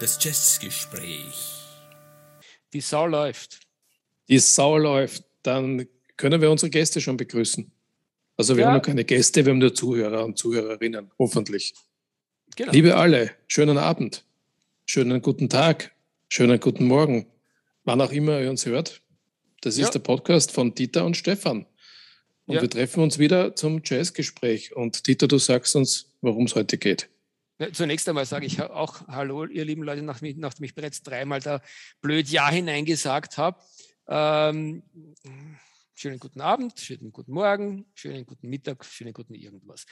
Das Jazzgespräch. Die Sau läuft. Die Sau läuft. Dann können wir unsere Gäste schon begrüßen. Also wir ja. haben noch keine Gäste, wir haben nur Zuhörer und Zuhörerinnen, hoffentlich. Genau. Liebe alle, schönen Abend, schönen guten Tag, schönen guten Morgen, wann auch immer ihr uns hört. Das ist ja. der Podcast von Dieter und Stefan. Und ja. wir treffen uns wieder zum Jazzgespräch. Und Dieter, du sagst uns, worum es heute geht. Zunächst einmal sage ich auch Hallo, ihr lieben Leute, nachdem ich, bereits dreimal da blöd Ja hineingesagt habe. Ähm, schönen guten Abend, schönen guten Morgen, schönen guten Mittag, schönen guten irgendwas.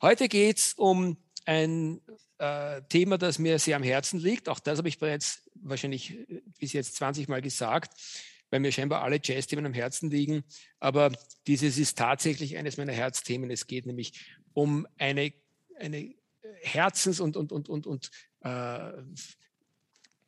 Heute geht es um ein äh, Thema, das mir sehr am Herzen liegt. Auch das habe ich bereits wahrscheinlich äh, bis jetzt 20 Mal gesagt, weil mir scheinbar alle Jazz-Themen am Herzen liegen. Aber dieses ist tatsächlich eines meiner Herzthemen. Es geht nämlich um eine, eine Herzens- und, und, und, und, und äh,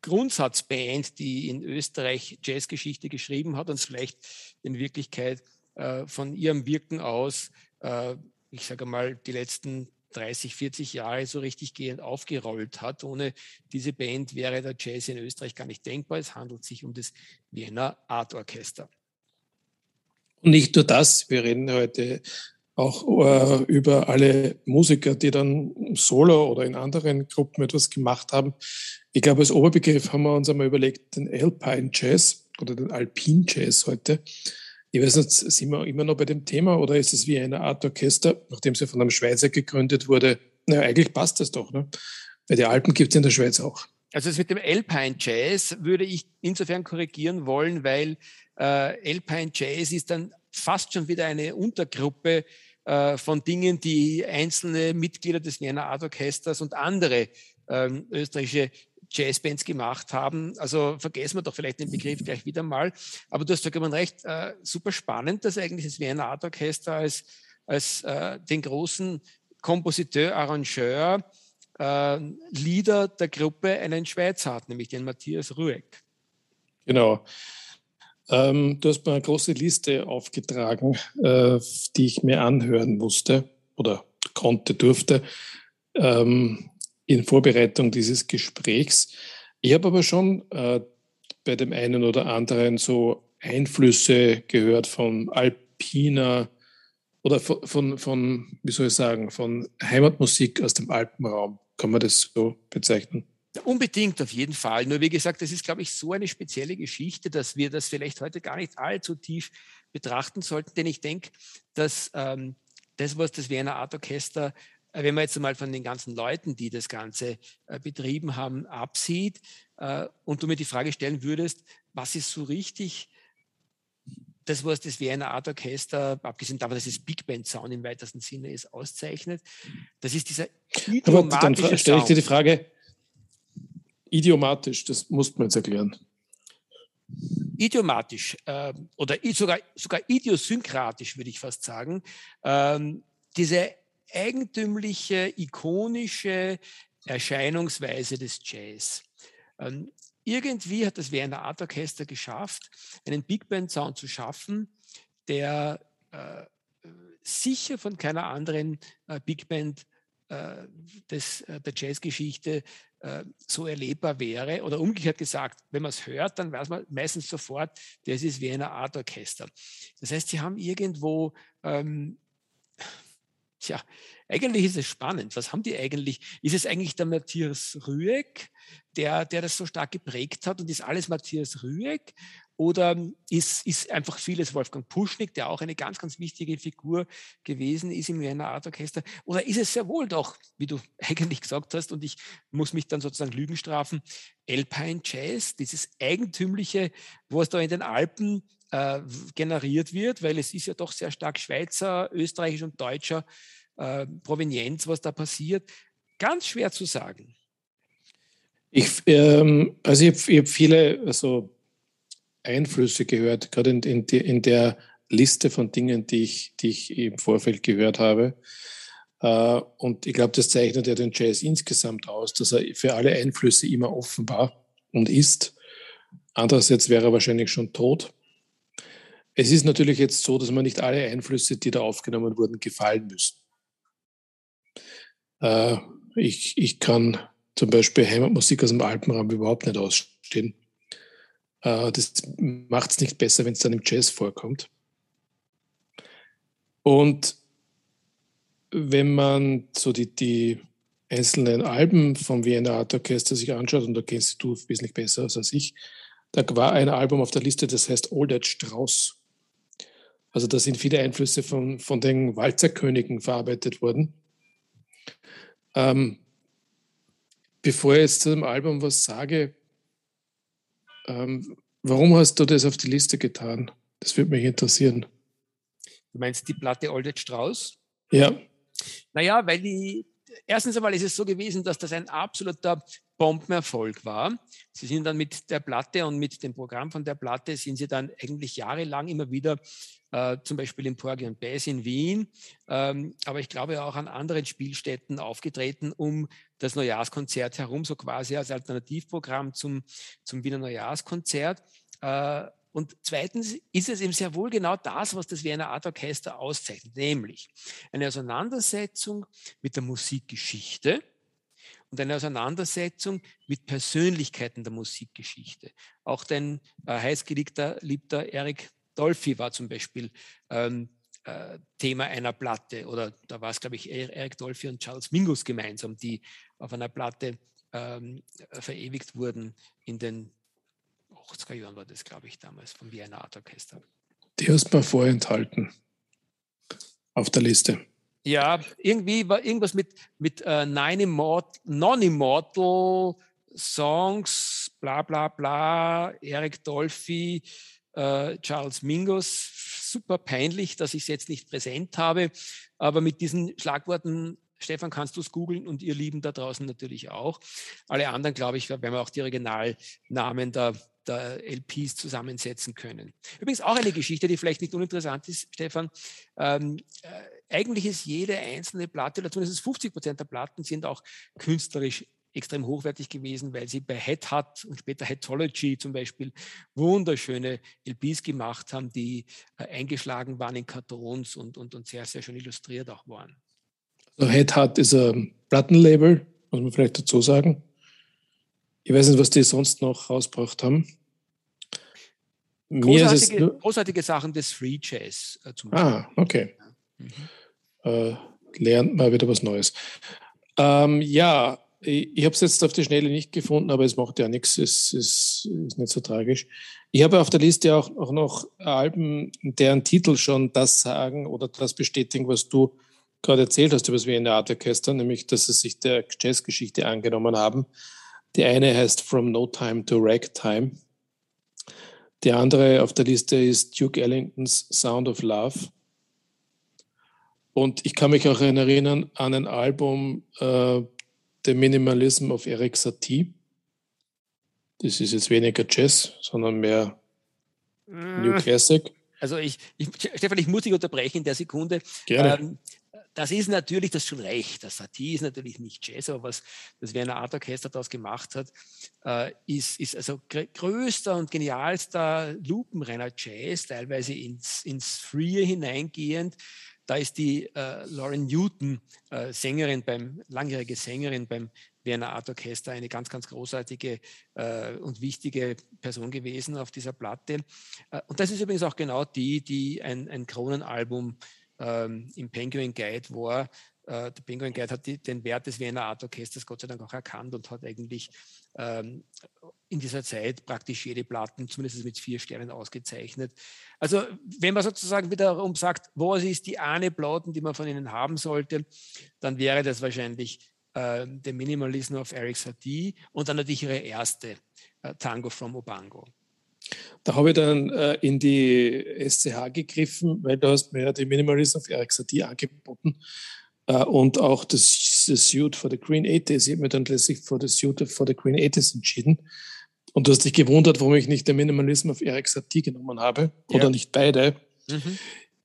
Grundsatzband, die in Österreich Jazzgeschichte geschrieben hat und vielleicht in Wirklichkeit äh, von ihrem Wirken aus, äh, ich sage mal, die letzten 30, 40 Jahre so richtig gehend aufgerollt hat. Ohne diese Band wäre der Jazz in Österreich gar nicht denkbar. Es handelt sich um das Wiener Art Orchester. Und nicht nur das, wir reden heute auch äh, über alle Musiker, die dann solo oder in anderen Gruppen etwas gemacht haben. Ich glaube, als Oberbegriff haben wir uns einmal überlegt, den Alpine Jazz oder den Alpine Jazz heute. Ich weiß nicht, sind wir immer noch bei dem Thema oder ist es wie eine Art Orchester, nachdem sie von einem Schweizer gegründet wurde? Na, eigentlich passt das doch, ne? Weil die Alpen gibt es in der Schweiz auch. Also das mit dem Alpine Jazz würde ich insofern korrigieren wollen, weil äh, Alpine Jazz ist dann fast schon wieder eine Untergruppe äh, von Dingen, die einzelne Mitglieder des Vienna Art Orchesters und andere ähm, österreichische Jazzbands gemacht haben. Also vergessen wir doch vielleicht den Begriff gleich wieder mal. Aber du hast vollkommen recht, äh, super spannend, dass eigentlich das Vienna Art Orchester als, als äh, den großen Kompositeur, Arrangeur, äh, Leader der Gruppe einen Schweizer hat, nämlich den Matthias Rueck. Genau. Ähm, du hast mir eine große Liste aufgetragen, äh, die ich mir anhören musste oder konnte, durfte ähm, in Vorbereitung dieses Gesprächs. Ich habe aber schon äh, bei dem einen oder anderen so Einflüsse gehört von Alpina oder von, von, von, wie soll ich sagen, von Heimatmusik aus dem Alpenraum. Kann man das so bezeichnen? Unbedingt, auf jeden Fall. Nur wie gesagt, das ist, glaube ich, so eine spezielle Geschichte, dass wir das vielleicht heute gar nicht allzu tief betrachten sollten. Denn ich denke, dass ähm, das, was das Wiener Art Orchester, wenn man jetzt mal von den ganzen Leuten, die das Ganze äh, betrieben haben, absieht äh, und du mir die Frage stellen würdest, was ist so richtig das, was das Wiener Art Orchester, abgesehen davon, dass es Big Band Sound im weitesten Sinne ist, auszeichnet, das ist dieser idiomatische Aber dann stelle ich dir die Frage, Idiomatisch, das muss man jetzt erklären. Idiomatisch äh, oder sogar, sogar idiosynkratisch, würde ich fast sagen. Ähm, diese eigentümliche, ikonische Erscheinungsweise des Jazz. Ähm, irgendwie hat das Wiener Art Orchester geschafft, einen Big Band Sound zu schaffen, der äh, sicher von keiner anderen äh, Big Band äh, des, äh, der Jazzgeschichte äh, so erlebbar wäre. Oder umgekehrt gesagt, wenn man es hört, dann weiß man meistens sofort, das ist wie eine Art Orchester. Das heißt, sie haben irgendwo, ähm, tja, eigentlich ist es spannend. Was haben die eigentlich? Ist es eigentlich der Matthias Rüegg, der, der das so stark geprägt hat und ist alles Matthias Rüegg? Oder ist, ist einfach vieles Wolfgang Puschnik, der auch eine ganz, ganz wichtige Figur gewesen ist im Wiener Art Orchester? Oder ist es sehr wohl doch, wie du eigentlich gesagt hast, und ich muss mich dann sozusagen Lügen strafen, Alpine Jazz, dieses eigentümliche, was da in den Alpen äh, generiert wird, weil es ist ja doch sehr stark Schweizer, österreichisch und deutscher äh, Provenienz, was da passiert. Ganz schwer zu sagen. Ich, ähm, also ich habe hab viele, also Einflüsse gehört, gerade in, in, in der Liste von Dingen, die ich, die ich im Vorfeld gehört habe. Uh, und ich glaube, das zeichnet ja den Jazz insgesamt aus, dass er für alle Einflüsse immer offen war und ist. Andererseits wäre er wahrscheinlich schon tot. es ist natürlich jetzt so, dass man nicht alle Einflüsse, die da aufgenommen wurden, gefallen müssen. Äh, ich, ich kann zum Beispiel Heimatmusik aus dem Alpenraum überhaupt nicht ausstehen. Äh, das macht es nicht besser, wenn es dann im Jazz vorkommt. Und wenn man so die, die einzelnen Alben vom Vienna Art Orchester sich anschaut, und da kennst du wesentlich besser als ich, da war ein Album auf der Liste, das heißt Old Strauss. Also da sind viele Einflüsse von, von den Walzerkönigen verarbeitet worden. Ähm, bevor ich jetzt zu dem Album was sage, ähm, warum hast du das auf die Liste getan? Das würde mich interessieren. Du meinst die Platte Olded Strauß? Ja. Naja, weil die, erstens einmal ist es so gewesen, dass das ein absoluter Bombenerfolg war. Sie sind dann mit der Platte und mit dem Programm von der Platte sind sie dann eigentlich jahrelang immer wieder äh, zum Beispiel im Porgy Bass in Wien, ähm, aber ich glaube auch an anderen Spielstätten aufgetreten, um das Neujahrskonzert herum, so quasi als Alternativprogramm zum, zum Wiener Neujahrskonzert. Äh, und zweitens ist es eben sehr wohl genau das, was das Wiener Art Orchester auszeichnet, nämlich eine Auseinandersetzung mit der Musikgeschichte und eine Auseinandersetzung mit Persönlichkeiten der Musikgeschichte. Auch dein äh, heißgeliebter liebter Eric Dolphy war zum Beispiel ähm, äh, Thema einer Platte oder da war es, glaube ich, Eric Dolphy und Charles Mingus gemeinsam, die auf einer Platte ähm, verewigt wurden in den 80er Jahren war das, glaube ich, damals vom Vienna Art Orchester. Die hast du mir vorenthalten auf der Liste. Ja, irgendwie war irgendwas mit, mit äh, Non-Immortal Songs, bla bla bla, Eric Dolphy, äh, Charles Mingus. Super peinlich, dass ich es jetzt nicht präsent habe, aber mit diesen Schlagworten Stefan, kannst du es googeln und ihr Lieben da draußen natürlich auch. Alle anderen, glaube ich, werden wir auch die Originalnamen der, der LPs zusammensetzen können. Übrigens auch eine Geschichte, die vielleicht nicht uninteressant ist, Stefan. Ähm, äh, eigentlich ist jede einzelne Platte, oder zumindest 50 Prozent der Platten sind auch künstlerisch extrem hochwertig gewesen, weil sie bei Head Hat und später Headology zum Beispiel wunderschöne LPs gemacht haben, die äh, eingeschlagen waren in Kartons und, und, und sehr, sehr schön illustriert auch waren. Also Head Hat ist ein Plattenlabel, muss man vielleicht dazu sagen. Ich weiß nicht, was die sonst noch rausgebracht haben. Großartige, großartige, Sachen des Free Jazz äh, zum Beispiel. Ah, okay. Äh, lernt mal wieder was Neues. Ähm, ja, ich, ich habe es jetzt auf die Schnelle nicht gefunden, aber es macht ja nichts, es ist, ist nicht so tragisch. Ich habe auf der Liste auch, auch noch Alben, deren Titel schon das sagen oder das bestätigen, was du gerade erzählt hast über das Wiener Art Orchester, nämlich, dass sie sich der Jazzgeschichte angenommen haben. Die eine heißt From No Time to Ragtime. Die andere auf der Liste ist Duke Ellingtons Sound of Love. Und ich kann mich auch erinnern an ein Album, äh, The Minimalism of Eric Satie. Das ist jetzt weniger Jazz, sondern mehr New äh. Classic. Also ich, ich, Stefan, ich muss dich unterbrechen in der Sekunde. Gerne. Ähm, das ist natürlich das schon recht. Das Satie ist natürlich nicht Jazz, aber was das Wiener Art Orchester daraus gemacht hat, äh, ist, ist also größter und genialster Lupenrenner Jazz, teilweise ins, ins Freie hineingehend. Da ist die äh, Lauren Newton, äh, Sängerin beim, langjährige Sängerin beim Wiener Art Orchester, eine ganz, ganz großartige äh, und wichtige Person gewesen auf dieser Platte. Äh, und das ist übrigens auch genau die, die ein, ein Kronenalbum ähm, im Penguin Guide war. Äh, der Penguin Guide hat die, den Wert des Wiener Art Orchesters Gott sei Dank auch erkannt und hat eigentlich ähm, in dieser Zeit praktisch jede Platten, zumindest mit vier Sternen, ausgezeichnet. Also wenn man sozusagen wiederum sagt, was ist die eine Platten, die man von ihnen haben sollte, dann wäre das wahrscheinlich äh, der Minimalism of Eric Satie und dann natürlich ihre erste äh, Tango from Obango. Da habe ich dann äh, in die SCH gegriffen, weil du hast mir ja die Minimalism of Eric Satie angeboten und auch das, das Suit for the Green 80s. Ich habe mir dann letztlich für das Suit for the Green 80s entschieden. Und du hast dich gewundert, warum ich nicht den Minimalism auf Eric Satie genommen habe oder ja. nicht beide. Mhm.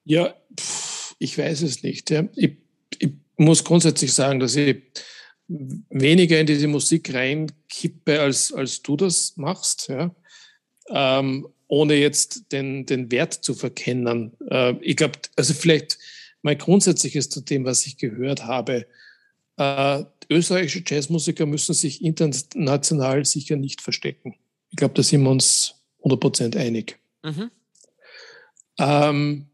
Ja, pff, ich weiß es nicht. Ja. Ich, ich, muss grundsätzlich sagen, dass ich weniger in diese Musik reinkippe, als, als du das machst. Ja. Ähm, ohne jetzt den, den Wert zu verkennen. Äh, ich glaube, also vielleicht mein grundsätzliches zu dem, was ich gehört habe. Äh, österreichische Jazzmusiker müssen sich international sicher nicht verstecken. Ich glaube, da sind wir uns 100% einig. Mhm. Ähm,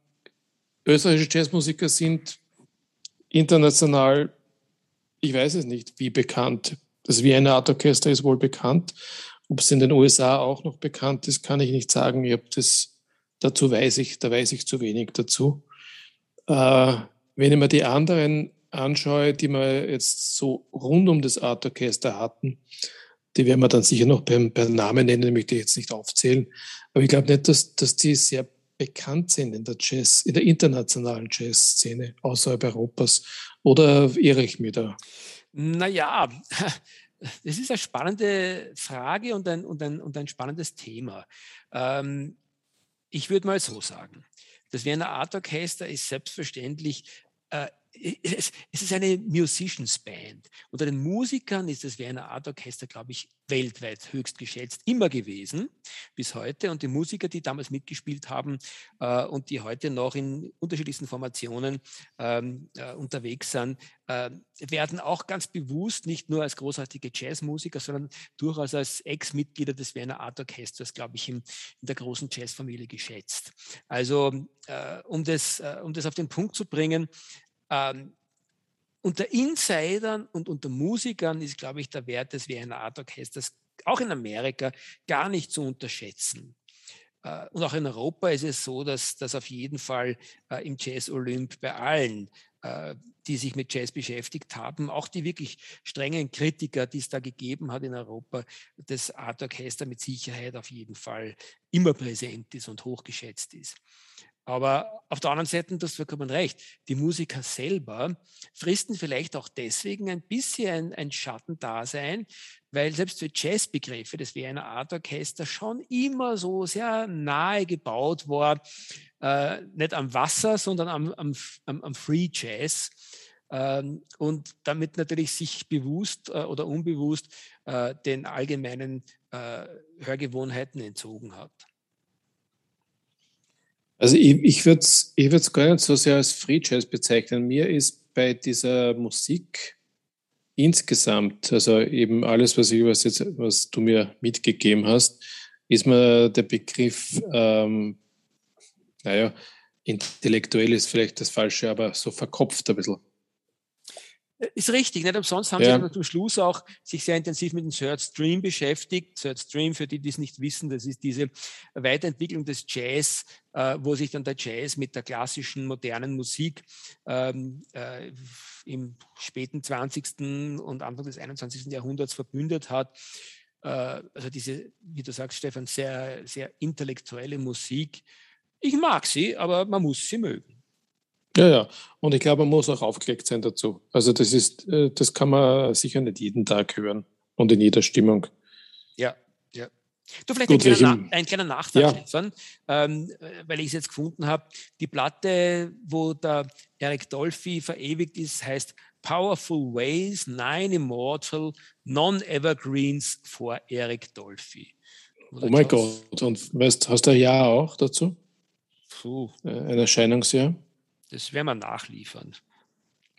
österreichische Jazzmusiker sind international, ich weiß es nicht, wie bekannt. Das Wiener Art Orchester ist wohl bekannt. Ob es in den USA auch noch bekannt ist, kann ich nicht sagen. Ich das, dazu weiß ich, da weiß ich zu wenig dazu. Äh, wenn ich mir die anderen anschaue, die wir jetzt so rund um das Art Orchester hatten, die werden wir dann sicher noch beim, beim Namen nennen, nämlich die jetzt nicht aufzählen. Aber ich glaube nicht, dass, dass die sehr bekannt sind in der Jazz, in der internationalen Jazzszene außerhalb Europas. Oder irre ich mich da? Naja, das ist eine spannende Frage und ein, und ein, und ein spannendes Thema. Ähm, ich würde mal so sagen, das Wiener Art Orchester ist selbstverständlich äh, es, es, ist eine Musicians Band. Unter den Musikern ist das Wiener Art Orchester, glaube ich, weltweit höchst geschätzt, immer gewesen, bis heute. Und die Musiker, die damals mitgespielt haben äh, und die heute noch in unterschiedlichsten Formationen ähm, äh, unterwegs sind, äh, werden auch ganz bewusst nicht nur als großartige Jazzmusiker, sondern durchaus als Ex-Mitglieder des Wiener Art Orchesters, glaube ich, in, in der großen Jazzfamilie geschätzt. Also, äh, um, das, äh, um das auf den Punkt zu bringen, ähm, unter Insidern und unter Musikern ist, glaube ich, der Wert des Vienna Art Orchesters auch in Amerika gar nicht zu unterschätzen. Äh, und auch in Europa ist es so, dass das auf jeden Fall äh, im Jazz Olymp bei allen, äh, die sich mit Jazz beschäftigt haben, auch die wirklich strengen Kritiker, die es da gegeben hat in Europa, das Art Orchester mit Sicherheit auf jeden Fall immer präsent ist und hochgeschätzt ist. Aber auf der anderen Seite, du hast vollkommen recht, die Musiker selber fristen vielleicht auch deswegen ein bisschen ein, ein Schattendasein, weil selbst für Jazzbegriffe, das wäre eine Art Orchester, schon immer so sehr nahe gebaut war, äh, nicht am Wasser, sondern am, am, am Free Jazz. Ähm, und damit natürlich sich bewusst äh, oder unbewusst äh, den allgemeinen äh, Hörgewohnheiten entzogen hat. Also ich, ich würde es ich gar nicht so sehr als Free Jazz bezeichnen. Mir ist bei dieser Musik insgesamt, also eben alles, was, ich, was, jetzt, was du mir mitgegeben hast, ist mir der Begriff, ähm, naja, intellektuell ist vielleicht das Falsche, aber so verkopft ein bisschen. Ist richtig, nicht umsonst haben ja. sie zum Schluss auch sich sehr intensiv mit dem Third Stream beschäftigt. Third Stream, für die, die es nicht wissen, das ist diese Weiterentwicklung des Jazz, äh, wo sich dann der Jazz mit der klassischen modernen Musik ähm, äh, im späten 20. und Anfang des 21. Jahrhunderts verbündet hat. Äh, also diese, wie du sagst, Stefan, sehr, sehr intellektuelle Musik. Ich mag sie, aber man muss sie mögen. Ja, ja. Und ich glaube, man muss auch aufgelegt sein dazu. Also das ist, äh, das kann man sicher nicht jeden Tag hören und in jeder Stimmung. Ja, ja. Du, vielleicht Gut, ein, kleiner, Na ein kleiner Nachtrag, ja. Stefan, ähm, weil ich es jetzt gefunden habe. Die Platte, wo der Eric Dolphy verewigt ist, heißt Powerful Ways, Nine Immortal, Non-Evergreens for Eric Dolphy. oh mein Gott, und weißt, hast du ein Jahr auch dazu? Puh. Äh, ein Erscheinungsjahr? Das werden wir nachliefern.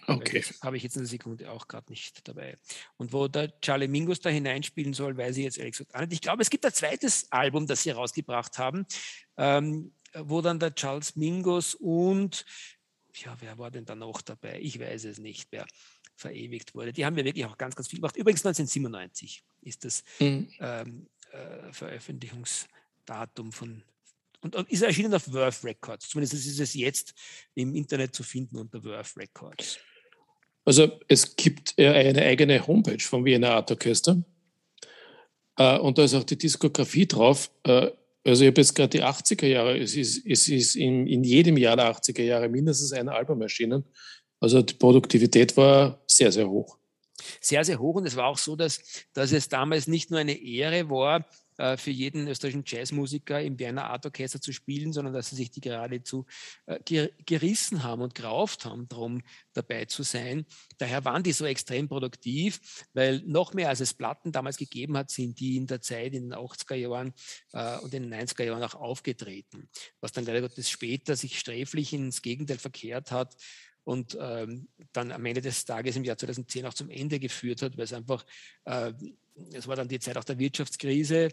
Okay. Habe ich jetzt in der Sekunde auch gerade nicht dabei. Und wo der Charlie Mingus da hineinspielen soll, weiß ich jetzt ehrlich gesagt auch nicht. Ich glaube, es gibt ein zweites Album, das sie rausgebracht haben, ähm, wo dann der Charles Mingus und, ja, wer war denn da noch dabei? Ich weiß es nicht, wer verewigt wurde. Die haben ja wirklich auch ganz, ganz viel gemacht. Übrigens 1997 ist das mhm. ähm, äh, Veröffentlichungsdatum von und, ist erschienen auf Verve Records. Zumindest ist es jetzt im Internet zu finden unter Verve Records. Also es gibt eine eigene Homepage vom Wiener Art Orchester. Äh, und da ist auch die Diskografie drauf. Äh, also ich habe jetzt gerade die 80er Jahre, es ist, es ist in, in jedem Jahr der 80er Jahre mindestens ein Album erschienen. Also die Produktivität war sehr, sehr hoch. Sehr, sehr hoch. Und es war auch so, dass, dass es damals nicht nur eine Ehre war, äh, für jeden österreichischen Jazzmusiker im Werner Art Orchester zu spielen, sondern dass sie sich die geradezu äh, gerissen haben und gerauft haben, darum dabei zu sein. Daher waren die so extrem produktiv, weil noch mehr als es Platten damals gegeben hat, sind die in der Zeit in den 80er Jahren äh, und in den 90er Jahren auch aufgetreten, was dann leider Gottes später sich sträflich ins Gegenteil verkehrt hat und ähm, dann am Ende des Tages im Jahr 2010 auch zum Ende geführt hat, weil es einfach, äh, es war dann die Zeit auch der Wirtschaftskrise,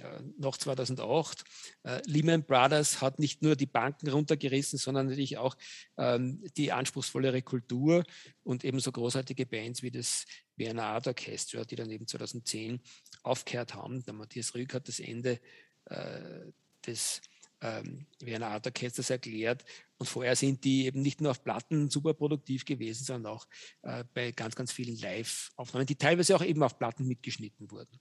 äh, noch 2008. Äh, Lehman Brothers hat nicht nur die Banken runtergerissen, sondern natürlich auch ähm, die anspruchsvollere Kultur und ebenso großartige Bands wie das Werner Art Orchestra, die dann eben 2010 aufgehört haben. Der Matthias Rück hat das Ende äh, des ähm, Werner Art Orchesters erklärt. Und vorher sind die eben nicht nur auf Platten super produktiv gewesen, sondern auch äh, bei ganz, ganz vielen Live-Aufnahmen, die teilweise auch eben auf Platten mitgeschnitten wurden.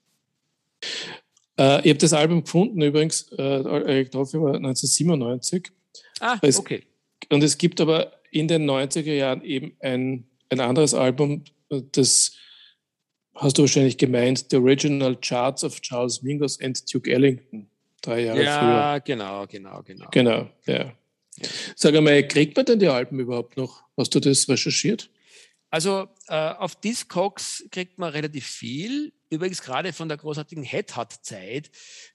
Äh, ich habe das Album gefunden übrigens, äh, Dolphy war 1997. Ah, es, okay. Und es gibt aber in den 90er Jahren eben ein, ein anderes Album, das hast du wahrscheinlich gemeint, The Original Charts of Charles Mingus and Duke Ellington drei Jahre ja, früher. Ja, genau, genau, genau. Genau, ja. Sag einmal, kriegt man denn die Alben überhaupt noch? Hast du das recherchiert? Also äh, auf Discogs kriegt man relativ viel. Übrigens gerade von der großartigen Headhut-Zeit,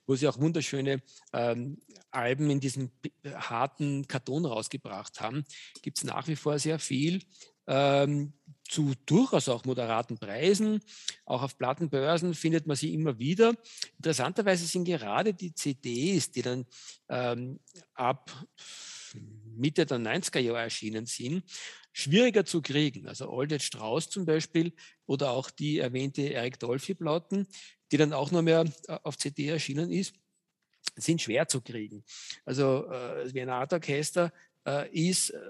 wo sie auch wunderschöne ähm, Alben in diesem harten Karton rausgebracht haben, gibt es nach wie vor sehr viel. Ähm, zu durchaus auch moderaten Preisen. Auch auf Plattenbörsen findet man sie immer wieder. Interessanterweise sind gerade die CDs, die dann ähm, ab Mitte der 90er Jahre erschienen sind, schwieriger zu kriegen. Also Aldred Strauss zum Beispiel oder auch die erwähnte Eric Dolphy-Platten, die dann auch nur mehr äh, auf CD erschienen ist, sind schwer zu kriegen. Also äh, das Wiener Art Orchester äh, ist äh,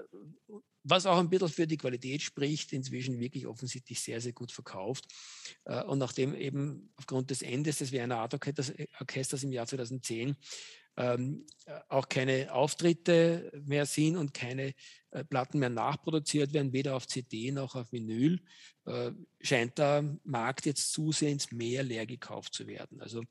was auch ein bisschen für die Qualität spricht, inzwischen wirklich offensichtlich sehr, sehr gut verkauft. Äh, und nachdem eben aufgrund des Endes des Wiener Art Orchesters im Jahr 2010 ähm, auch keine Auftritte mehr sind und keine äh, Platten mehr nachproduziert werden, weder auf CD noch auf Vinyl, äh, scheint der Markt jetzt zusehends mehr leer gekauft zu werden. Also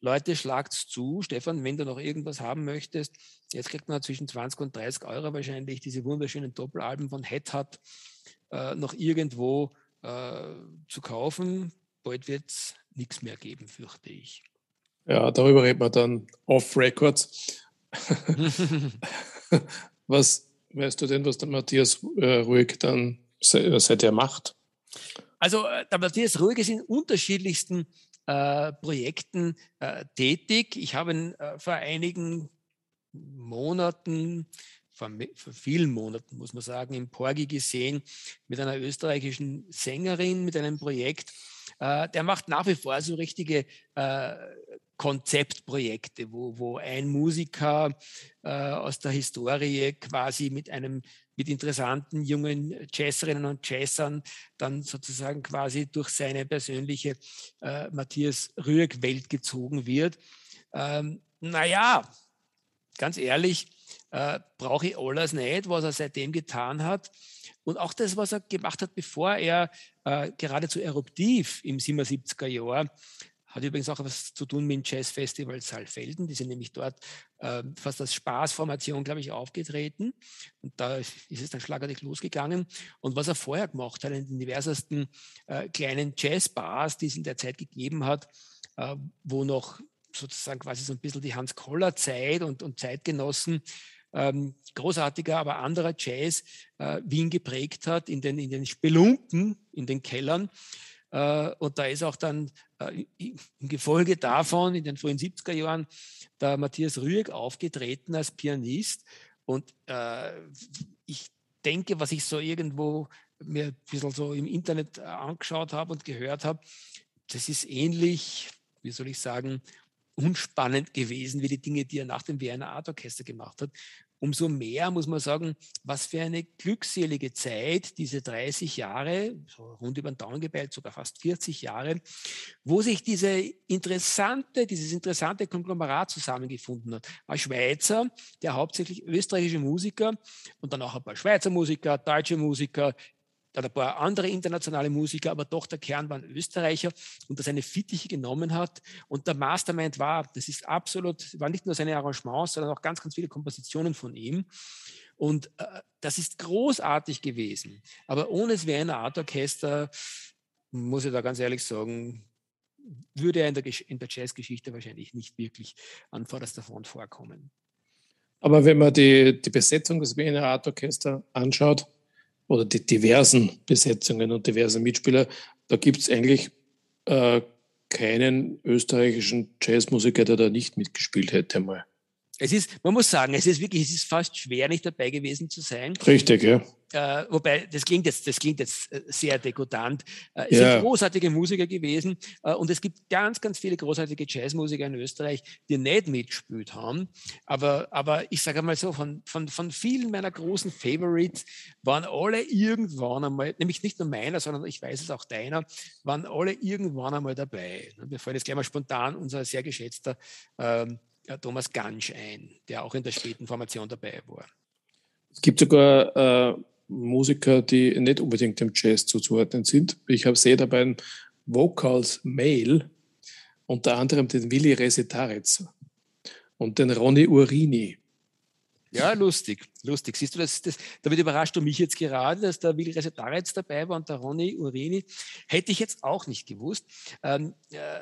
Leute, schlagt's zu. Stefan, wenn du noch irgendwas haben möchtest, jetzt kriegt man zwischen 20 und 30 Euro wahrscheinlich diese wunderschönen Doppelalben von Head äh, noch irgendwo äh, zu kaufen. Bald wird es nichts mehr geben, fürchte ich. Ja, darüber reden wir dann off Records. was weißt du denn, was der Matthias äh, Ruhig dann seither macht? Also äh, der Matthias Ruhig ist in unterschiedlichsten äh, Projekten äh, tätig. Ich habe ihn äh, vor einigen Monaten, vor, vor, vielen Monaten muss man sagen, im Porgi gesehen mit einer österreichischen Sängerin, mit einem Projekt. Äh, der macht nach wie vor so richtige Konzeptprojekte, wo, wo ein Musiker äh, aus der Historie quasi mit einem mit interessanten jungen Jazzerinnen und Jazzern dann sozusagen quasi durch seine persönliche äh, Matthias Rüegg-Welt gezogen wird. Ähm, naja, ganz ehrlich, äh, brauche ich alles nicht, was er seitdem getan hat. Und auch das, was er gemacht hat, bevor er äh, geradezu eruptiv im 77er Jahr hat übrigens auch was zu tun mit dem Jazzfestival Saalfelden. Die sind nämlich dort äh, fast als Spaßformation, glaube ich, aufgetreten. Und da ist es dann schlagartig losgegangen. Und was er vorher gemacht hat, in den diversesten äh, kleinen Jazzbars, die es in der Zeit gegeben hat, äh, wo noch sozusagen quasi so ein bisschen die Hans-Koller-Zeit und, und Zeitgenossen ähm, großartiger, aber anderer Jazz äh, Wien geprägt hat, in den, in den Spelunken, in den Kellern. Äh, und da ist auch dann äh, im Gefolge davon in den frühen 70er Jahren der Matthias Rüegg aufgetreten als Pianist. Und äh, ich denke, was ich so irgendwo mir ein bisschen so im Internet angeschaut habe und gehört habe, das ist ähnlich, wie soll ich sagen, unspannend gewesen wie die Dinge, die er nach dem Wiener Art Orchester gemacht hat umso mehr muss man sagen, was für eine glückselige Zeit diese 30 Jahre, so rund über den Daumen gepeilt, sogar fast 40 Jahre, wo sich diese interessante, dieses interessante Konglomerat zusammengefunden hat. Ein Schweizer, der hauptsächlich österreichische Musiker und dann auch ein paar Schweizer Musiker, deutsche Musiker, dann ein paar andere internationale Musiker, aber doch der Kern war ein Österreicher und das eine Fittiche genommen hat. Und der Mastermind war, das ist absolut, war nicht nur seine Arrangements, sondern auch ganz, ganz viele Kompositionen von ihm. Und äh, das ist großartig gewesen. Aber ohne das Wiener Art Orchester, muss ich da ganz ehrlich sagen, würde er in der, der Jazzgeschichte wahrscheinlich nicht wirklich an vorderster Front vorkommen. Aber wenn man die, die Besetzung des Wiener Art Orchester anschaut, oder die diversen Besetzungen und diversen Mitspieler, da gibt es eigentlich äh, keinen österreichischen Jazzmusiker, der da nicht mitgespielt hätte mal. Es ist, man muss sagen, es ist wirklich, es ist fast schwer, nicht dabei gewesen zu sein. Richtig, ja. Äh, wobei, das klingt jetzt, das klingt jetzt äh, sehr degutant. Äh, es ja. sind großartige Musiker gewesen äh, und es gibt ganz, ganz viele großartige Jazzmusiker in Österreich, die nicht mitgespielt haben. Aber, aber ich sage mal so, von, von, von vielen meiner großen Favorites waren alle irgendwann einmal, nämlich nicht nur meiner, sondern ich weiß es auch deiner, waren alle irgendwann einmal dabei. Wir fallen jetzt gleich mal spontan unser sehr geschätzter ähm, Thomas Gansch ein, der auch in der späten Formation dabei war. Es gibt sogar äh, Musiker, die nicht unbedingt dem Jazz zuzuordnen sind. Ich habe sehr dabei Vocals Male, unter anderem den Willi Resetaritz und den Ronny Urini. Ja, lustig, lustig. Siehst du, das, das, damit überrascht du mich jetzt gerade, dass der Willi Resetaritz dabei war und der Ronny Urini. Hätte ich jetzt auch nicht gewusst. Ähm, äh,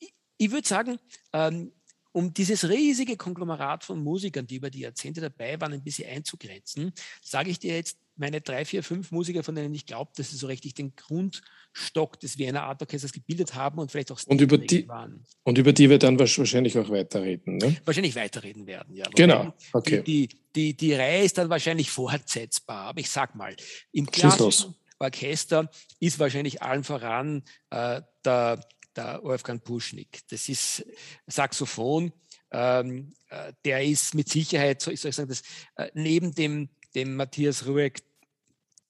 ich, ich würde sagen, ähm, um dieses riesige Konglomerat von Musikern, die über die Jahrzehnte dabei waren, ein bisschen einzugrenzen, sage ich dir jetzt meine drei, vier, fünf Musiker, von denen ich glaube, dass sie so richtig den Grundstock des Wiener Art Orchesters gebildet haben und vielleicht auch und über die waren. Und über die wir dann wahrscheinlich auch weiterreden. Ne? Wahrscheinlich weiterreden werden, ja. Genau, okay. Die, die, die, Reihe ist dann wahrscheinlich fortsetzbar, aber ich sag mal, im klassischen Orchester ist wahrscheinlich allen voran äh, der der Wolfgang Puschnik. Das ist Saxophon. Ähm, äh, der ist mit Sicherheit, so ich soll sagen, das, äh, neben dem, dem Matthias Rueck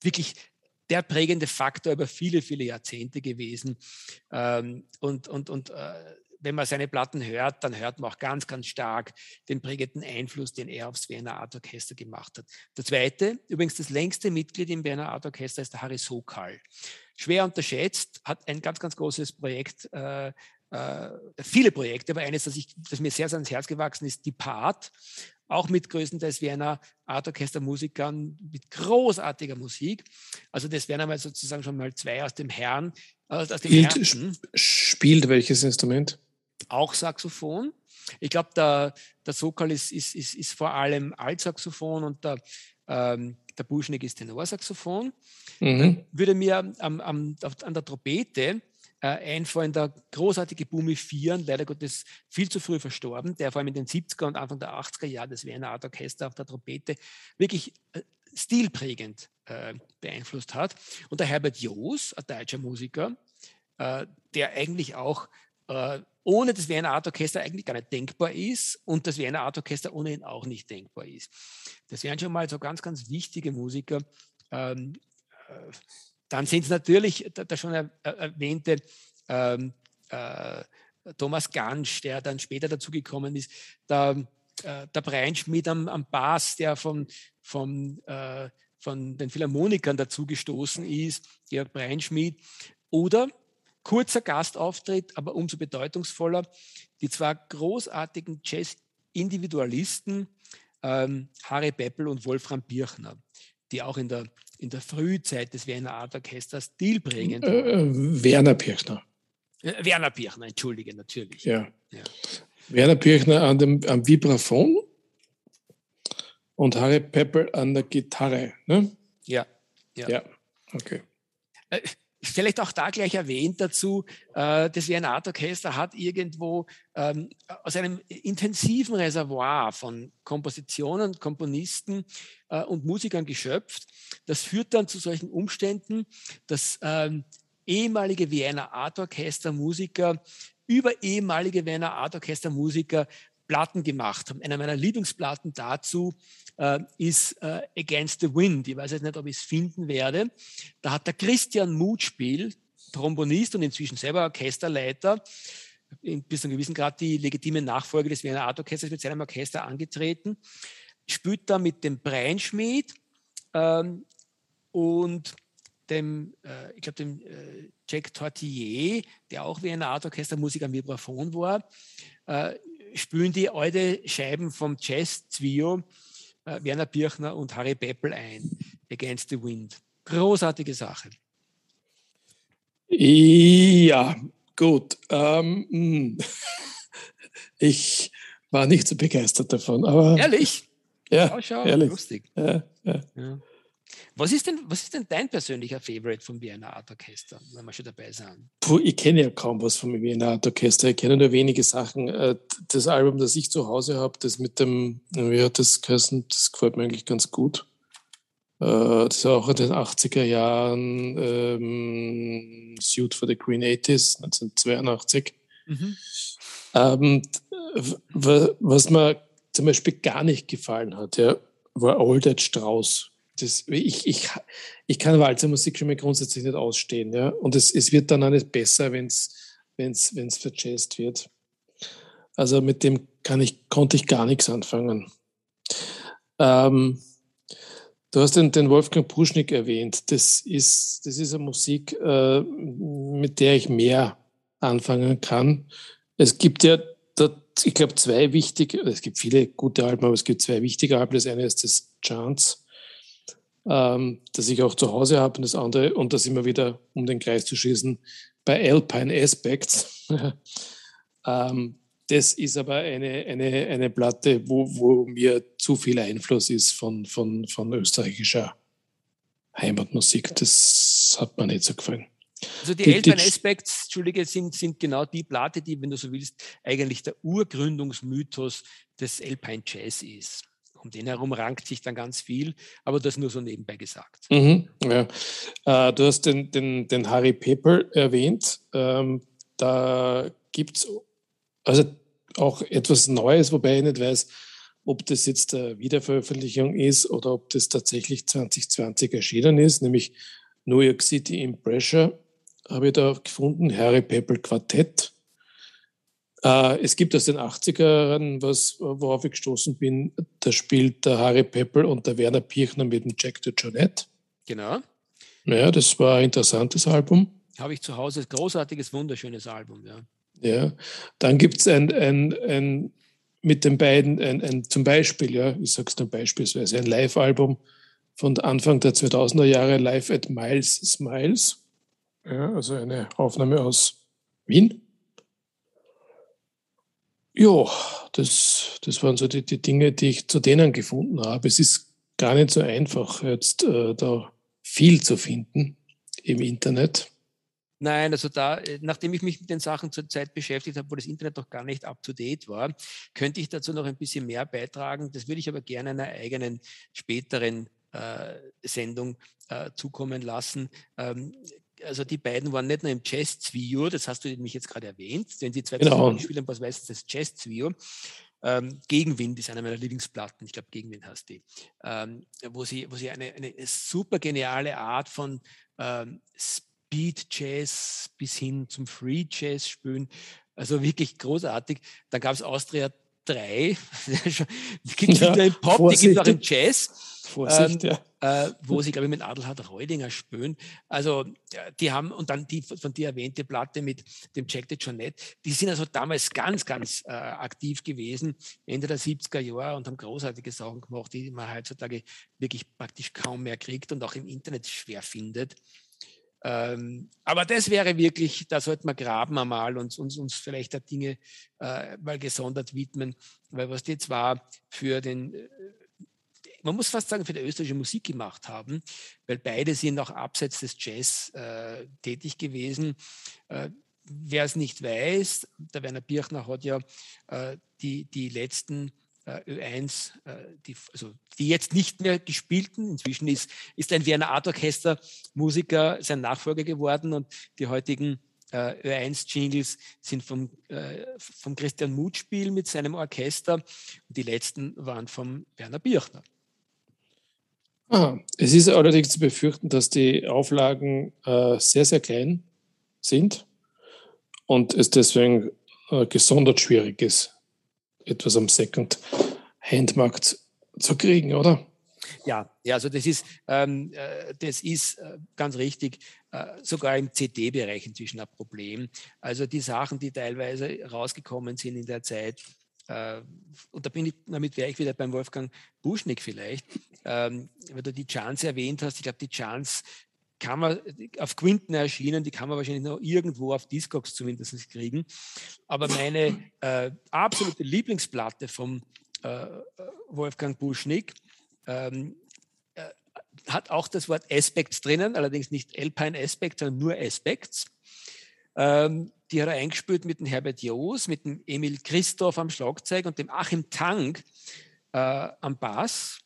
wirklich der prägende Faktor über viele, viele Jahrzehnte gewesen. Ähm, und und, und äh, wenn man seine Platten hört, dann hört man auch ganz, ganz stark den prägenden Einfluss, den er aufs Wiener Art Orchester gemacht hat. Der zweite, übrigens das längste Mitglied im Wiener Art Orchester, ist der Harry Sokal schwer unterschätzt, hat ein ganz, ganz großes Projekt, äh, äh, viele Projekte, aber eines, das, ich, das mir sehr, sehr ans Herz gewachsen ist, die Part, auch mit größtenteils Wiener Art Orchester Musikern mit großartiger Musik. Also das wären einmal sozusagen schon mal zwei aus dem Herrn. Dem spielt, spielt welches Instrument? Auch Saxophon. Ich glaube, der, der Sokal ist, ist, ist, ist vor allem Altsaxophon und der, ähm, der Buschnick ist Tenorsaxophon. Mhm. würde mir am, am, an der Trompete äh, einfallen, der großartige Bumi Vieren, leider Gottes viel zu früh verstorben, der vor allem in den 70er und Anfang der 80er Jahre das Wiener Art Orchester auf der Trompete wirklich äh, stilprägend äh, beeinflusst hat. Und der Herbert Joos, ein deutscher Musiker, äh, der eigentlich auch äh, ohne das Wiener Art Orchester eigentlich gar nicht denkbar ist und das Wiener Art Orchester ohnehin auch nicht denkbar ist. Das wären schon mal so ganz, ganz wichtige Musiker. Ähm, äh, dann sind es natürlich der, schon er, erwähnte ähm, äh, Thomas Gansch, der dann später dazugekommen ist, der, äh, der Brian Schmidt am, am Bass, der von, von, äh, von den Philharmonikern dazugestoßen ist, Georg Breinschmidt, oder kurzer Gastauftritt, aber umso bedeutungsvoller, die zwei großartigen Jazz-Individualisten, ähm, Harry Beppel und Wolfram Birchner, die auch in der, in der Frühzeit des Wiener Art Orchesters stilprägend äh, äh, Werner Birchner. Äh, Werner Birchner, entschuldige, natürlich. Ja. ja. Werner Birchner an dem, am Vibraphon und Harry Peppel an der Gitarre. Ne? Ja. Ja, ja. okay. Vielleicht auch da gleich erwähnt dazu, äh, das Wiener Art Orchester hat irgendwo ähm, aus einem intensiven Reservoir von Kompositionen, Komponisten äh, und Musikern geschöpft. Das führt dann zu solchen Umständen, dass ähm, ehemalige Wiener Art Orchester Musiker über ehemalige Wiener Art Orchester Musiker Platten gemacht haben. Einer meiner Lieblingsplatten dazu äh, ist äh, Against the Wind. Ich weiß jetzt nicht, ob ich es finden werde. Da hat der Christian Mutspiel, Trombonist und inzwischen selber Orchesterleiter, bis zu einem gewissen Grad die legitime Nachfolge des Wiener Art Orchesters mit seinem Orchester angetreten, spielt da mit dem Breinschmied ähm, und dem, äh, ich glaube, dem äh, Jack Tortillier, der auch wie ein Art Orchestermusiker am Vibraphon war, äh, spülen die alte Scheiben vom Jazz-Zwio äh, Werner Birchner und Harry Beppel ein, Against the Wind. Großartige Sache. Ja, gut. Ähm, hm. ich war nicht so begeistert davon. Aber Ehrlich? Ja, schau, schau, ehrlich. lustig. Ja, ja. Ja. Was ist, denn, was ist denn dein persönlicher Favorite vom Vienna Art Orchester, wenn wir schon dabei sind? Puh, ich kenne ja kaum was vom Vienna Art Orchester. Ich kenne nur wenige Sachen. Äh, das Album, das ich zu Hause habe, das mit dem, wie hat das geheißen, das gefällt mir eigentlich ganz gut. Äh, das war auch in den 80er Jahren ähm, Suit for the Green 80s, 1982. Mhm. Ähm, was mir zum Beispiel gar nicht gefallen hat, ja, war Old Ed Strauss. Das, ich, ich, ich kann Walzermusik schon mal grundsätzlich nicht ausstehen. Ja? Und es, es wird dann auch nicht besser, wenn es wenn's, verjazzt wird. Also mit dem kann ich, konnte ich gar nichts anfangen. Ähm, du hast den, den Wolfgang Puschnik erwähnt. Das ist, das ist eine Musik, äh, mit der ich mehr anfangen kann. Es gibt ja ich glaube, zwei wichtige, es gibt viele gute Alben, aber es gibt zwei wichtige Alben. Das eine ist das Chance, ähm, das ich auch zu Hause habe, und das andere, und das immer wieder, um den Kreis zu schließen, bei Alpine Aspects. ähm, das ist aber eine, eine, eine Platte, wo, wo mir zu viel Einfluss ist von, von, von österreichischer Heimatmusik. Das hat mir nicht so gefallen. Also die, die Alpine Aspects, Entschuldige, sind, sind genau die Platte, die, wenn du so willst, eigentlich der Urgründungsmythos des Alpine Jazz ist. Um den herum rankt sich dann ganz viel, aber das nur so nebenbei gesagt. Mhm, ja. Äh, du hast den, den, den Harry Pepper erwähnt. Ähm, da gibt es also auch etwas Neues, wobei ich nicht weiß, ob das jetzt eine Wiederveröffentlichung ist oder ob das tatsächlich 2020 erschienen ist, nämlich New York City in Pressure habe ich da gefunden, Harry Peppel Quartett. Äh, es gibt aus den 80ern, was, worauf ich gestoßen bin, da spielt der Harry Peppel und der Werner Pirchner mit dem Jack de Jonette. Genau. Ja, das war ein interessantes Album. Habe ich zu Hause, großartiges, wunderschönes Album, ja. Ja, dann gibt es ein, ein, ein, mit den beiden, ein, ein, zum Beispiel, ja, ich sage es nur beispielsweise, ein Live-Album von Anfang der 2000er Jahre, Live at Miles Smiles. Ja, also eine Aufnahme aus Wien. Ja, das, das waren so die, die Dinge, die ich zu denen gefunden habe. Es ist gar nicht so einfach, jetzt äh, da viel zu finden im Internet. Nein, also da, äh, nachdem ich mich mit den Sachen zur Zeit beschäftigt habe, wo das Internet noch gar nicht up to date war, könnte ich dazu noch ein bisschen mehr beitragen. Das würde ich aber gerne in einer eigenen späteren äh, Sendung äh, zukommen lassen. Ähm, also die beiden waren nicht nur im Jazz-Zwio, das hast du nämlich jetzt gerade erwähnt, wenn sie zwei genau. spielen, was weißt du, das Jazz-Zwio. Ähm, Gegenwind ist einer meiner Lieblingsplatten, ich glaube Gegenwind hast die, ähm, wo sie, wo sie eine, eine super geniale Art von ähm, Speed Jazz bis hin zum Free Jazz spielen. Also wirklich großartig. Dann gab es Austria 3, die gibt es ja, im Pop, die gibt es auch im Jazz. Vorsicht, ähm, ja. Äh, wo sie, glaube ich, mit Adelhard Reudinger spülen. Also, die haben, und dann die von dir erwähnte Platte mit dem Jack de Jonette, die sind also damals ganz, ganz äh, aktiv gewesen, Ende der 70er Jahre und haben großartige Sachen gemacht, die man heutzutage wirklich praktisch kaum mehr kriegt und auch im Internet schwer findet. Ähm, aber das wäre wirklich, da sollten wir graben einmal und uns, uns vielleicht da Dinge äh, mal gesondert widmen, weil was die zwar für den, äh, man muss fast sagen, für die österreichische Musik gemacht haben, weil beide sind auch abseits des Jazz äh, tätig gewesen. Äh, Wer es nicht weiß, der Werner Birchner hat ja äh, die, die letzten Ö1, äh, die, also die jetzt nicht mehr gespielten. Inzwischen ist, ist ein Wiener Art Orchester Musiker sein Nachfolger geworden und die heutigen äh, Ö1-Jingles sind vom, vom Christian Mutspiel mit seinem Orchester und die letzten waren vom Werner Birchner. Aha. Es ist allerdings zu befürchten, dass die Auflagen äh, sehr, sehr klein sind und es deswegen äh, gesondert schwierig ist, etwas am Second-Hand-Markt zu kriegen, oder? Ja, ja, also das ist, ähm, äh, das ist äh, ganz richtig, äh, sogar im CD-Bereich inzwischen ein Problem. Also die Sachen, die teilweise rausgekommen sind in der Zeit, äh, und da bin ich, damit wäre ich wieder beim Wolfgang Buschnick vielleicht, ähm, weil du die Chance erwähnt hast. Ich glaube, die Chance kann man auf Quinten erschienen, die kann man wahrscheinlich noch irgendwo auf Discogs zumindest kriegen. Aber meine äh, absolute Lieblingsplatte vom äh, Wolfgang Buschnick ähm, äh, hat auch das Wort Aspects drinnen, allerdings nicht Alpine Aspects, sondern nur Aspects. Ähm, die hat er eingespielt mit dem Herbert Joos, mit dem Emil Christoph am Schlagzeug und dem Achim Tank äh, am Bass.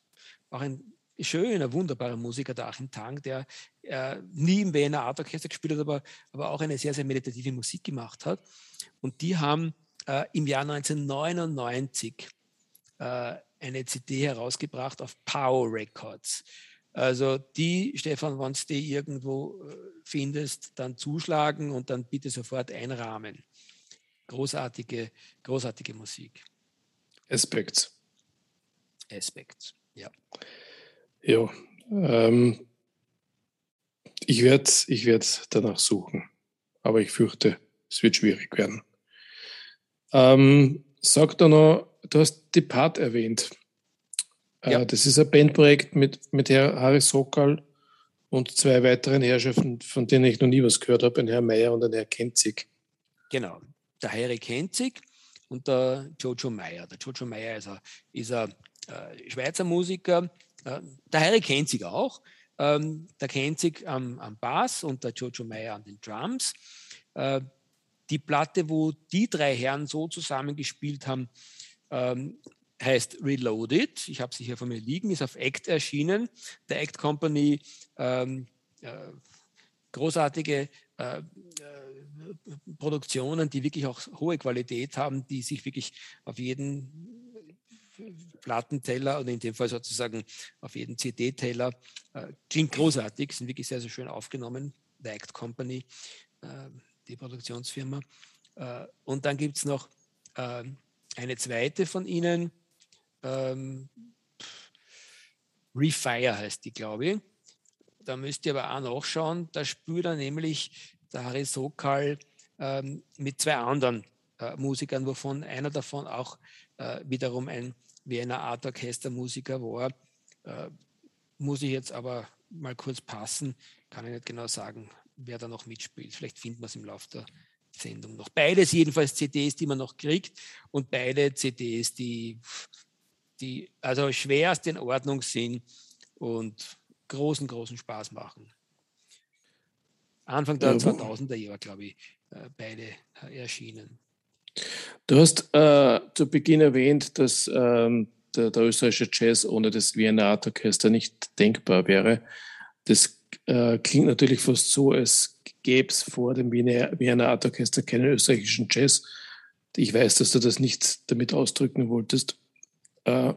Auch ein schöner, wunderbarer Musiker, der Achim Tank, der äh, nie im Wiener Art Orchester gespielt hat, aber, aber auch eine sehr, sehr meditative Musik gemacht hat. Und die haben äh, im Jahr 1999 äh, eine CD herausgebracht auf Power Records. Also die, Stefan, wenn du die irgendwo äh, findest, dann zuschlagen und dann bitte sofort einrahmen. Großartige, großartige Musik. Aspects. Aspects, ja. Ja, ähm, ich werde ich werd danach suchen, aber ich fürchte, es wird schwierig werden. Ähm, sag da noch, du hast die Part erwähnt. Äh, ja. Das ist ein Bandprojekt mit, mit Herr Harry Sokal und zwei weiteren Herrschaften, von denen ich noch nie was gehört habe, ein Herr Meyer und ein Herr Kenzig. Genau, der Harry Kenzig und der Jojo Meyer. Der Jojo Meyer ist ein, ist ein äh, Schweizer Musiker, der Harry Kenzig auch. Ähm, der Kenzig am, am Bass und der Jojo Meyer an den Drums. Äh, die Platte, wo die drei Herren so zusammengespielt haben, ähm, heißt Reloaded. Ich habe sie hier von mir liegen, ist auf Act erschienen. Der Act Company, ähm, äh, großartige äh, äh, Produktionen, die wirklich auch hohe Qualität haben, die sich wirklich auf jeden Plattenteller oder in dem Fall sozusagen auf jeden CD-Teller äh, klingt großartig, sind wirklich sehr, sehr schön aufgenommen. Act Company, äh, die Produktionsfirma. Äh, und dann gibt es noch ähm, eine zweite von ihnen, ähm, Refire heißt die, glaube ich. Da müsst ihr aber auch nachschauen. Da spürt er nämlich der Harry Sokal ähm, mit zwei anderen äh, Musikern, wovon einer davon auch äh, wiederum ein Wiener Art Orchester Musiker war. Äh, muss ich jetzt aber mal kurz passen, kann ich nicht genau sagen, wer da noch mitspielt. Vielleicht finden wir es im Laufe der Sendung noch. Beides jedenfalls CDs, die man noch kriegt und beide CDs, die die also schwerst in Ordnung sind und großen, großen Spaß machen. Anfang der ja, 2000er Jahre, glaube ich, äh, beide äh, erschienen. Du hast äh, zu Beginn erwähnt, dass ähm, der, der, österreichische Jazz ohne das Wiener Art Orchester nicht denkbar wäre. Das äh, klingt natürlich fast so, als gäbe es vor dem Wiener, Wiener Art Orchester keinen österreichischen Jazz. Ich weiß, dass du das nicht damit ausdrücken wolltest. Äh,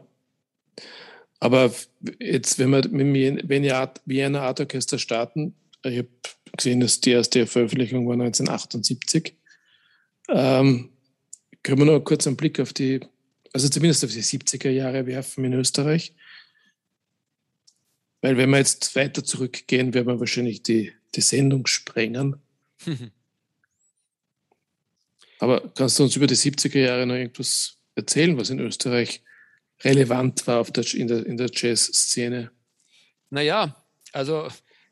aber jetzt, wenn wir mit dem Vienna Art Orchester starten, ich habe gesehen, dass die erste Veröffentlichung war 1978. Ähm, können wir noch kurz einen Blick auf die, also zumindest auf die 70er Jahre werfen in Österreich? Weil wenn wir jetzt weiter zurückgehen, werden wir wahrscheinlich die, die Sendung sprengen. Aber kannst du uns über die 70er Jahre noch irgendwas erzählen, was in Österreich relevant war der, in der, in der Jazz-Szene? Naja, also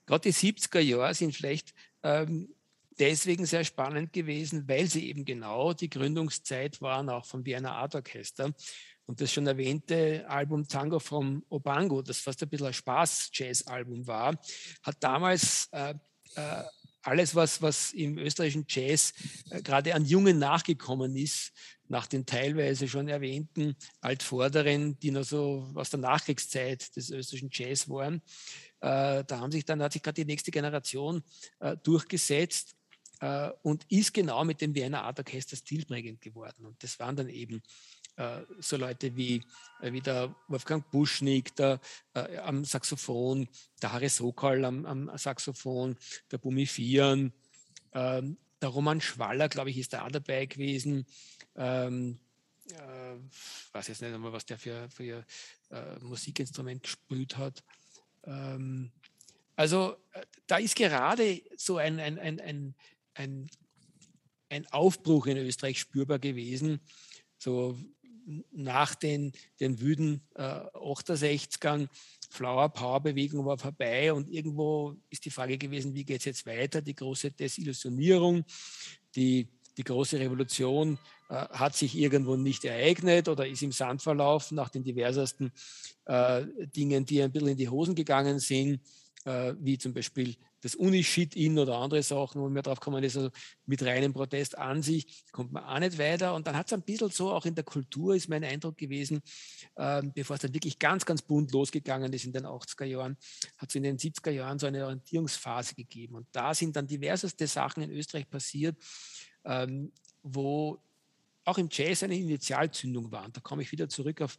gerade die 70er Jahre sind vielleicht ähm, deswegen sehr spannend gewesen, weil sie eben genau die Gründungszeit waren, auch vom Vienna Art Orchester. Und das schon erwähnte Album Tango from Obango, das fast ein bisschen ein Spaß-Jazz-Album war, hat damals äh, äh, alles, was, was im österreichischen Jazz äh, gerade an Jungen nachgekommen ist, nach den teilweise schon erwähnten Altvorderen, die noch so aus der Nachkriegszeit des österreichischen Jazz waren. Äh, da haben sich dann, hat sich gerade die nächste Generation äh, durchgesetzt äh, und ist genau mit dem Wiener Art Orchester stilprägend geworden. Und das waren dann eben äh, so Leute wie, äh, wie der Wolfgang Buschnick der, äh, am Saxophon, der Harry Sokal am, am Saxophon, der Bumi Fian, ähm, der Roman Schwaller, glaube ich, ist da dabei gewesen. Ähm, äh, weiß jetzt nicht einmal, was der für, für äh, Musikinstrument gespielt hat. Ähm, also äh, da ist gerade so ein, ein, ein, ein, ein, ein Aufbruch in Österreich spürbar gewesen. So nach den, den wüden äh, 68ern, Flower Power Bewegung war vorbei und irgendwo ist die Frage gewesen, wie geht es jetzt weiter? Die große Desillusionierung, die, die große Revolution äh, hat sich irgendwo nicht ereignet oder ist im Sand verlaufen nach den diversesten äh, Dingen, die ein bisschen in die Hosen gegangen sind äh, wie zum Beispiel das Uni-Shit-In oder andere Sachen, wo wir drauf kommen, ist also mit reinem Protest an sich, kommt man auch nicht weiter. Und dann hat es ein bisschen so, auch in der Kultur ist mein Eindruck gewesen, äh, bevor es dann wirklich ganz, ganz bunt losgegangen ist in den 80er Jahren, hat es in den 70er Jahren so eine Orientierungsphase gegeben. Und da sind dann diverseste Sachen in Österreich passiert, ähm, wo auch im Jazz eine Initialzündung war. Und da komme ich wieder zurück auf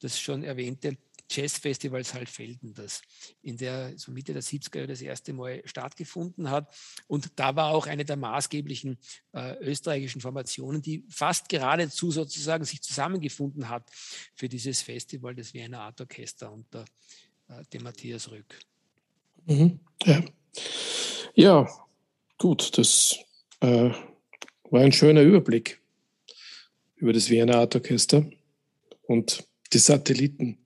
das schon erwähnte Jazzfestival Salfelden, das in der so Mitte der 70er das erste Mal stattgefunden hat. Und da war auch eine der maßgeblichen äh, österreichischen Formationen, die fast geradezu sozusagen sich zusammengefunden hat für dieses Festival, das Wiener Art Orchester unter äh, dem Matthias Rück. Mhm. Ja. ja, gut, das äh, war ein schöner Überblick über das Wiener Art Orchester und die Satelliten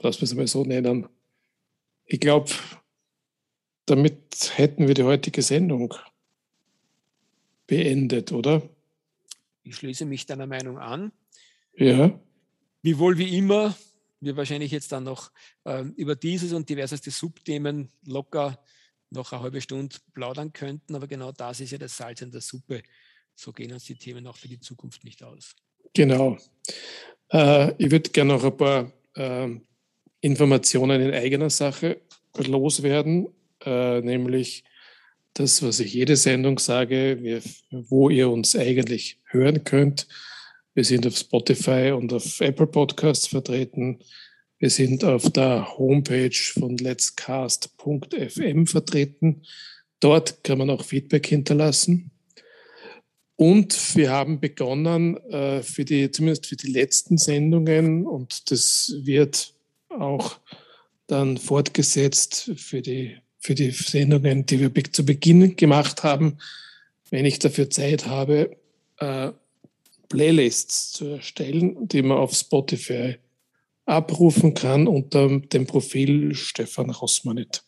lass mich es mal so nennen. Ich glaube, damit hätten wir die heutige Sendung beendet, oder? Ich schließe mich deiner Meinung an. Ja. Wie wohl wie immer, wir wahrscheinlich jetzt dann noch ähm, über dieses und diverseste Subthemen locker noch eine halbe Stunde plaudern könnten, aber genau das ist ja das Salz in der Suppe. So gehen uns die Themen auch für die Zukunft nicht aus. Genau. Äh, ich würde gerne noch ein paar äh, Informationen in eigener Sache loswerden, äh, nämlich das, was ich jede Sendung sage, wir, wo ihr uns eigentlich hören könnt. Wir sind auf Spotify und auf Apple Podcasts vertreten. Wir sind auf der Homepage von letscast.fm vertreten. Dort kann man auch Feedback hinterlassen. Und wir haben begonnen, äh, für die, zumindest für die letzten Sendungen, und das wird auch dann fortgesetzt für die, für die Sendungen, die wir zu Beginn gemacht haben, wenn ich dafür Zeit habe, äh, Playlists zu erstellen, die man auf Spotify abrufen kann unter dem Profil Stefan Rossmanit.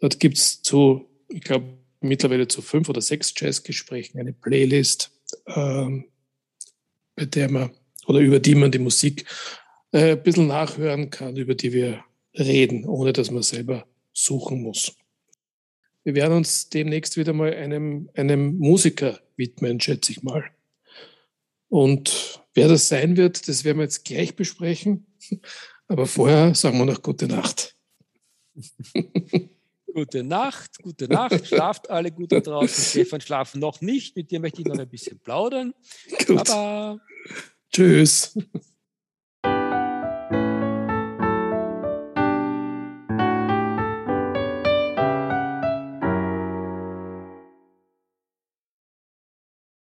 Dort gibt es zu, ich glaube, mittlerweile zu fünf oder sechs Jazzgesprächen eine Playlist, ähm, bei der man oder über die man die Musik äh, ein bisschen nachhören kann, über die wir reden, ohne dass man selber suchen muss. Wir werden uns demnächst wieder mal einem, einem Musiker widmen, schätze ich mal. Und wer das sein wird, das werden wir jetzt gleich besprechen. Aber vorher sagen wir noch gute Nacht. Gute Nacht, gute Nacht. Schlaft alle gut da draußen. Stefan, schlafen noch nicht. Mit dir möchte ich noch ein bisschen plaudern. Gut. Baba. Tschüss.